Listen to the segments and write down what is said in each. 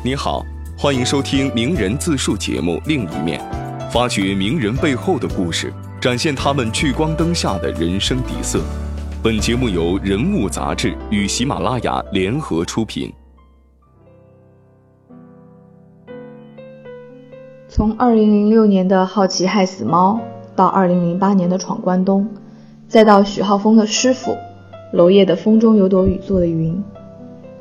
你好，欢迎收听名人自述节目《另一面》，发掘名人背后的故事，展现他们聚光灯下的人生底色。本节目由人物杂志与喜马拉雅联合出品。从二零零六年的好奇害死猫，到二零零八年的闯关东，再到许浩峰的师傅，娄烨的风中有朵雨做的云。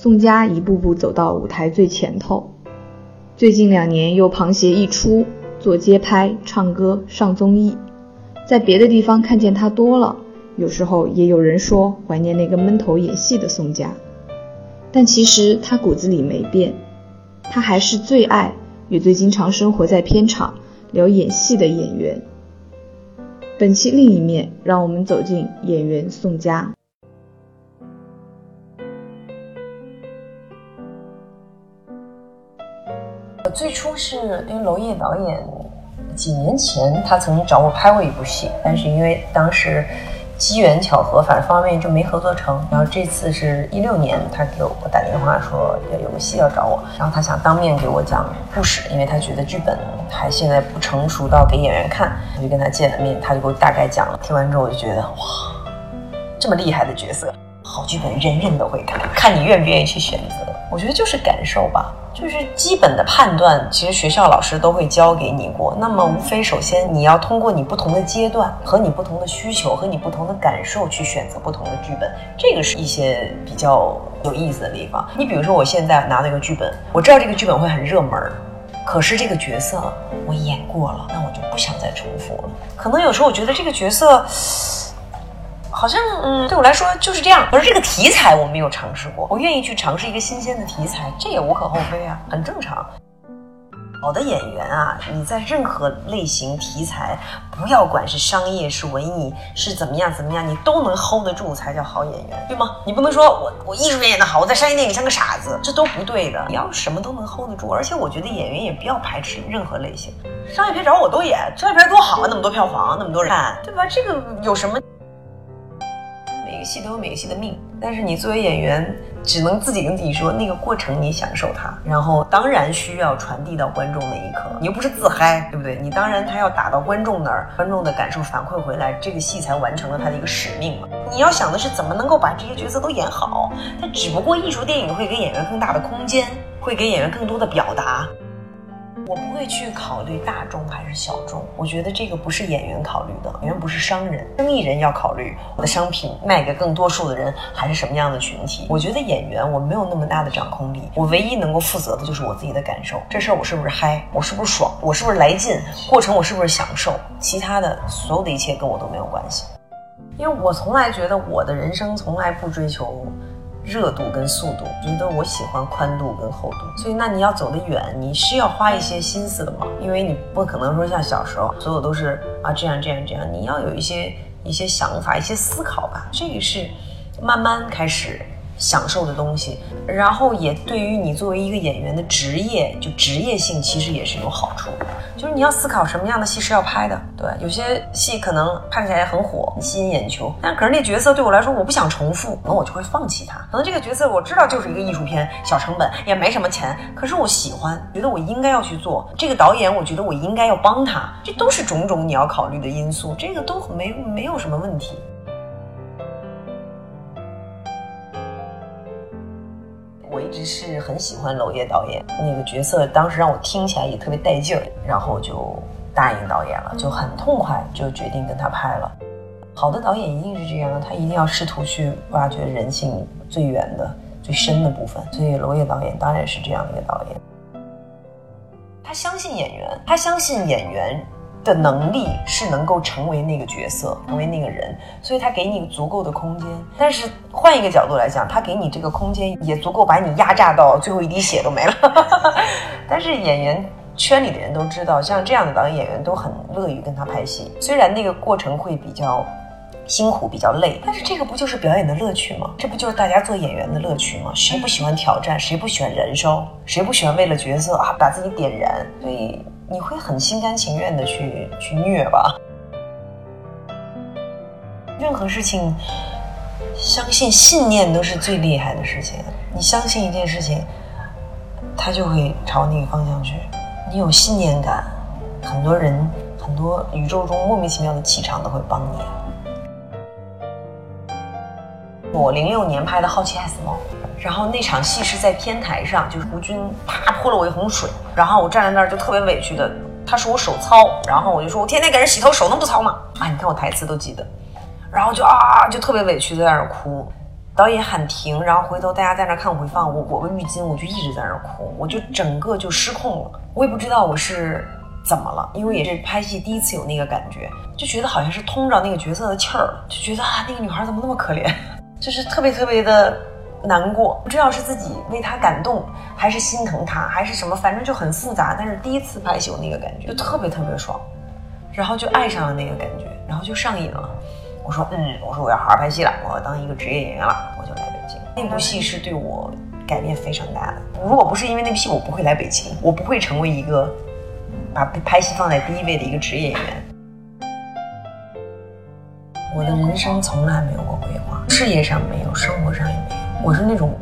宋佳一步步走到舞台最前头，最近两年又旁携一出，做街拍、唱歌、上综艺，在别的地方看见他多了，有时候也有人说怀念那个闷头演戏的宋佳，但其实他骨子里没变，他还是最爱也最经常生活在片场聊演戏的演员。本期另一面，让我们走进演员宋佳。最初是因为娄烨导演几年前他曾经找我拍过一部戏，但是因为当时机缘巧合，反正方面就没合作成。然后这次是一六年，他给我打电话说要有个戏要找我，然后他想当面给我讲故事，因为他觉得剧本还现在不成熟到给演员看。我就跟他见了面，他就给我大概讲了。听完之后我就觉得哇，这么厉害的角色，好剧本人人都会看，看你愿不愿意去选择。我觉得就是感受吧。就是基本的判断，其实学校老师都会教给你过。那么，无非首先你要通过你不同的阶段和你不同的需求和你不同的感受去选择不同的剧本，这个是一些比较有意思的地方。你比如说，我现在拿到一个剧本，我知道这个剧本会很热门，可是这个角色我演过了，那我就不想再重复了。可能有时候我觉得这个角色。好像嗯，对我来说就是这样。而这个题材我没有尝试过，我愿意去尝试一个新鲜的题材，这也无可厚非啊，很正常。好的演员啊，你在任何类型题材，不要管是商业是文艺是怎么样怎么样，你都能 hold 得住才叫好演员，对吗？你不能说我我艺术片演的好，我在商业电影像个傻子，这都不对的。你要什么都能 hold 得住，而且我觉得演员也不要排斥任何类型，商业片找我都演，商业片多好啊，那么多票房，那么多人看，对吧？这个有什么？戏都有每个戏的命，但是你作为演员，只能自己跟自己说，那个过程你享受它，然后当然需要传递到观众那一刻。你又不是自嗨，对不对？你当然他要打到观众那儿，观众的感受反馈回来，这个戏才完成了他的一个使命嘛。你要想的是怎么能够把这些角色都演好，它只不过艺术电影会给演员更大的空间，会给演员更多的表达。我不会去考虑大众还是小众，我觉得这个不是演员考虑的，演员不是商人，生意人要考虑我的商品卖给更多数的人还是什么样的群体。我觉得演员我没有那么大的掌控力，我唯一能够负责的就是我自己的感受，这事儿我是不是嗨，我是不是爽，我是不是来劲，过程我是不是享受，其他的所有的一切跟我都没有关系，因为我从来觉得我的人生从来不追求。热度跟速度，觉得我喜欢宽度跟厚度，所以那你要走得远，你是要花一些心思的嘛，因为你不可能说像小时候，所有都是啊这样这样这样，你要有一些一些想法，一些思考吧，这个是慢慢开始。享受的东西，然后也对于你作为一个演员的职业，就职业性其实也是有好处。就是你要思考什么样的戏是要拍的，对有些戏可能拍起来很火，吸引眼球，但可是那角色对我来说我不想重复，那我就会放弃它。可能这个角色我知道就是一个艺术片，小成本也没什么钱，可是我喜欢，觉得我应该要去做。这个导演我觉得我应该要帮他，这都是种种你要考虑的因素，这个都没没有什么问题。一直是很喜欢娄烨导演那个角色，当时让我听起来也特别带劲儿，然后就答应导演了，就很痛快，就决定跟他拍了。好的导演一定是这样，他一定要试图去挖掘人性最远的、最深的部分。所以娄烨导演当然是这样的一个导演，他相信演员，他相信演员。的能力是能够成为那个角色，成为那个人，所以他给你足够的空间。但是换一个角度来讲，他给你这个空间也足够把你压榨到最后一滴血都没了。但是演员圈里的人都知道，像这样的导演演员都很乐于跟他拍戏，虽然那个过程会比较辛苦、比较累，但是这个不就是表演的乐趣吗？这不就是大家做演员的乐趣吗？谁不喜欢挑战？谁不喜欢燃烧？谁不喜欢为了角色啊把自己点燃？所以。你会很心甘情愿的去去虐吧？任何事情，相信信念都是最厉害的事情。你相信一件事情，它就会朝那个方向去。你有信念感，很多人、很多宇宙中莫名其妙的气场都会帮你。我零六年拍的《好奇害死猫》，然后那场戏是在天台上，就是胡军啪泼了我一桶水，然后我站在那儿就特别委屈的，他说我手糙，然后我就说我天天给人洗头，手能不糙吗？啊，你看我台词都记得，然后就啊就特别委屈的在那儿哭，导演喊停，然后回头大家在那看回放，我裹个浴巾我就一直在那儿哭，我就整个就失控了，我也不知道我是怎么了，因为也是拍戏第一次有那个感觉，就觉得好像是通着那个角色的气儿，就觉得啊那个女孩怎么那么可怜。就是特别特别的难过，不知道是自己为他感动，还是心疼他，还是什么，反正就很复杂。但是第一次拍戏有那个感觉，就特别特别爽，然后就爱上了那个感觉，然后就上瘾了。我说，嗯，我说我要好好拍戏了，我要当一个职业演员了，我就来北京。那部戏是对我改变非常大的。如果不是因为那部戏，我不会来北京，我不会成为一个把拍戏放在第一位的一个职业演员。我的人生从来没有过规划，事业上没有，生活上也没有。我是那种，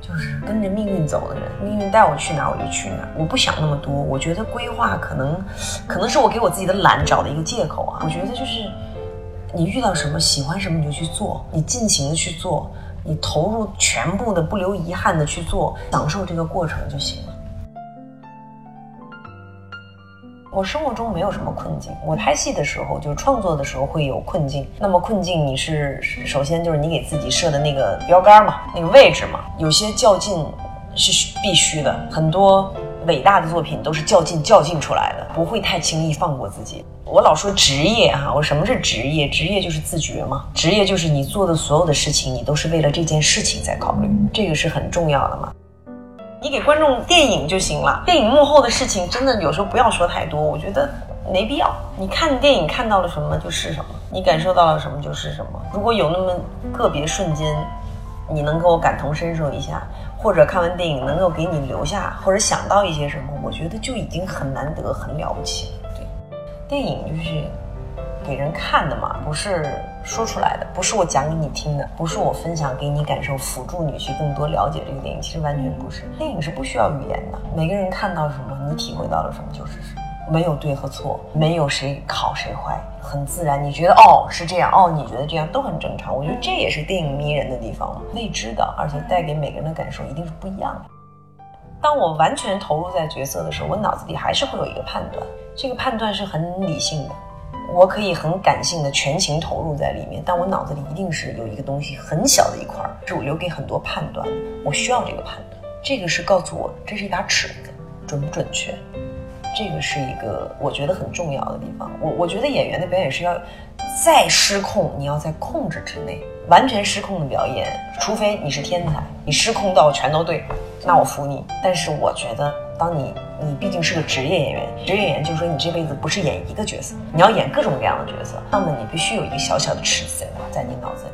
就是跟着命运走的人，命运带我去哪儿我就去哪儿，我不想那么多。我觉得规划可能，可能是我给我自己的懒找的一个借口啊。我觉得就是，你遇到什么喜欢什么你就去做，你尽情的去做，你投入全部的不留遗憾的去做，享受这个过程就行了。我生活中没有什么困境。我拍戏的时候，就是创作的时候会有困境。那么困境，你是首先就是你给自己设的那个标杆嘛，那个位置嘛。有些较劲是必须的，很多伟大的作品都是较劲较劲出来的，不会太轻易放过自己。我老说职业哈，我什么是职业？职业就是自觉嘛，职业就是你做的所有的事情，你都是为了这件事情在考虑，这个是很重要的嘛。你给观众电影就行了，电影幕后的事情真的有时候不要说太多，我觉得没必要。你看电影看到了什么就是什么，你感受到了什么就是什么。如果有那么个别瞬间，你能够感同身受一下，或者看完电影能够给你留下或者想到一些什么，我觉得就已经很难得、很了不起了。对，电影就是。给人看的嘛，不是说出来的，不是我讲给你听的，不是我分享给你感受，辅助你去更多了解这个电影。其实完全不是，电影是不需要语言的，每个人看到什么，你体会到了什么就是什么，没有对和错，没有谁好谁坏，很自然。你觉得哦是这样，哦你觉得这样都很正常。我觉得这也是电影迷人的地方，未知的，而且带给每个人的感受一定是不一样的。当我完全投入在角色的时候，我脑子里还是会有一个判断，这个判断是很理性的。我可以很感性的全情投入在里面，但我脑子里一定是有一个东西很小的一块，是我留给很多判断的。我需要这个判断，这个是告诉我这是一把尺子，准不准确？这个是一个我觉得很重要的地方。我我觉得演员的表演是要再失控，你要在控制之内。完全失控的表演，除非你是天才，你失控到全都对，那我服你。但是我觉得，当你你毕竟是个职业演员，职业演员就是说你这辈子不是演一个角色，你要演各种各样的角色，那么你必须有一个小小的尺子在你脑子里。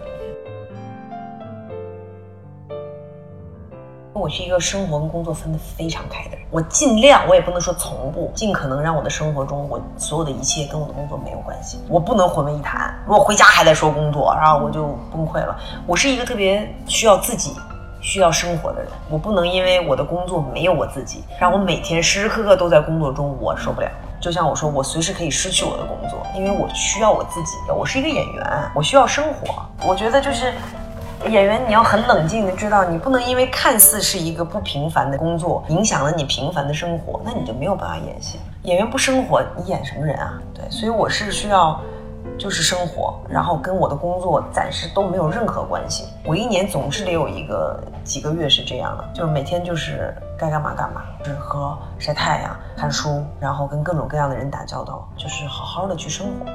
我是一个生活跟工作分得非常开的人，我尽量，我也不能说从不，尽可能让我的生活中，我所有的一切跟我的工作没有关系，我不能混为一谈。如果回家还在说工作，然后我就崩溃了。我是一个特别需要自己、需要生活的人，我不能因为我的工作没有我自己，让我每天时时刻刻都在工作中，我受不了。就像我说，我随时可以失去我的工作，因为我需要我自己。我是一个演员，我需要生活。我觉得就是。演员，你要很冷静的知道，你不能因为看似是一个不平凡的工作，影响了你平凡的生活，那你就没有办法演戏。演员不生活，你演什么人啊？对，所以我是需要，就是生活，然后跟我的工作暂时都没有任何关系。我一年总是得有一个几个月是这样的，就是每天就是该干嘛干嘛，就是喝、晒太阳、看书，然后跟各种各样的人打交道，就是好好的去生活。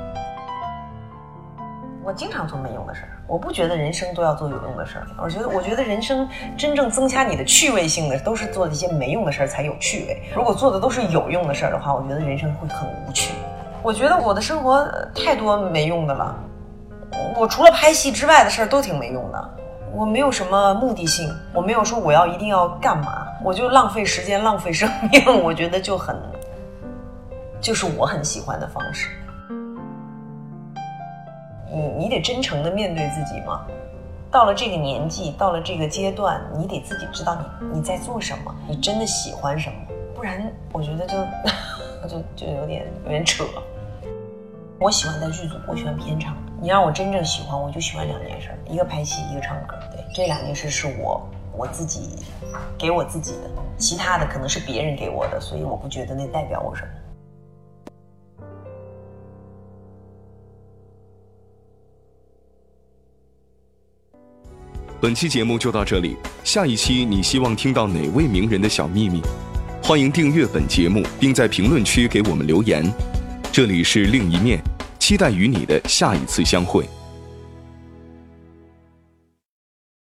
我经常做没用的事儿，我不觉得人生都要做有用的事儿。我觉得，我觉得人生真正增加你的趣味性的，都是做一些没用的事儿才有趣味。如果做的都是有用的事儿的话，我觉得人生会很无趣。我觉得我的生活太多没用的了，我除了拍戏之外的事儿都挺没用的。我没有什么目的性，我没有说我要一定要干嘛，我就浪费时间，浪费生命。我觉得就很，就是我很喜欢的方式。你你得真诚的面对自己嘛，到了这个年纪，到了这个阶段，你得自己知道你你在做什么，你真的喜欢什么，不然我觉得就 就就有点有点扯。我喜欢在剧组，我喜欢片场。你让我真正喜欢，我就喜欢两件事：一个拍戏，一个唱歌。对，这两件事是我我自己给我自己的，其他的可能是别人给我的，所以我不觉得那代表我什么。本期节目就到这里，下一期你希望听到哪位名人的小秘密？欢迎订阅本节目，并在评论区给我们留言。这里是另一面，期待与你的下一次相会。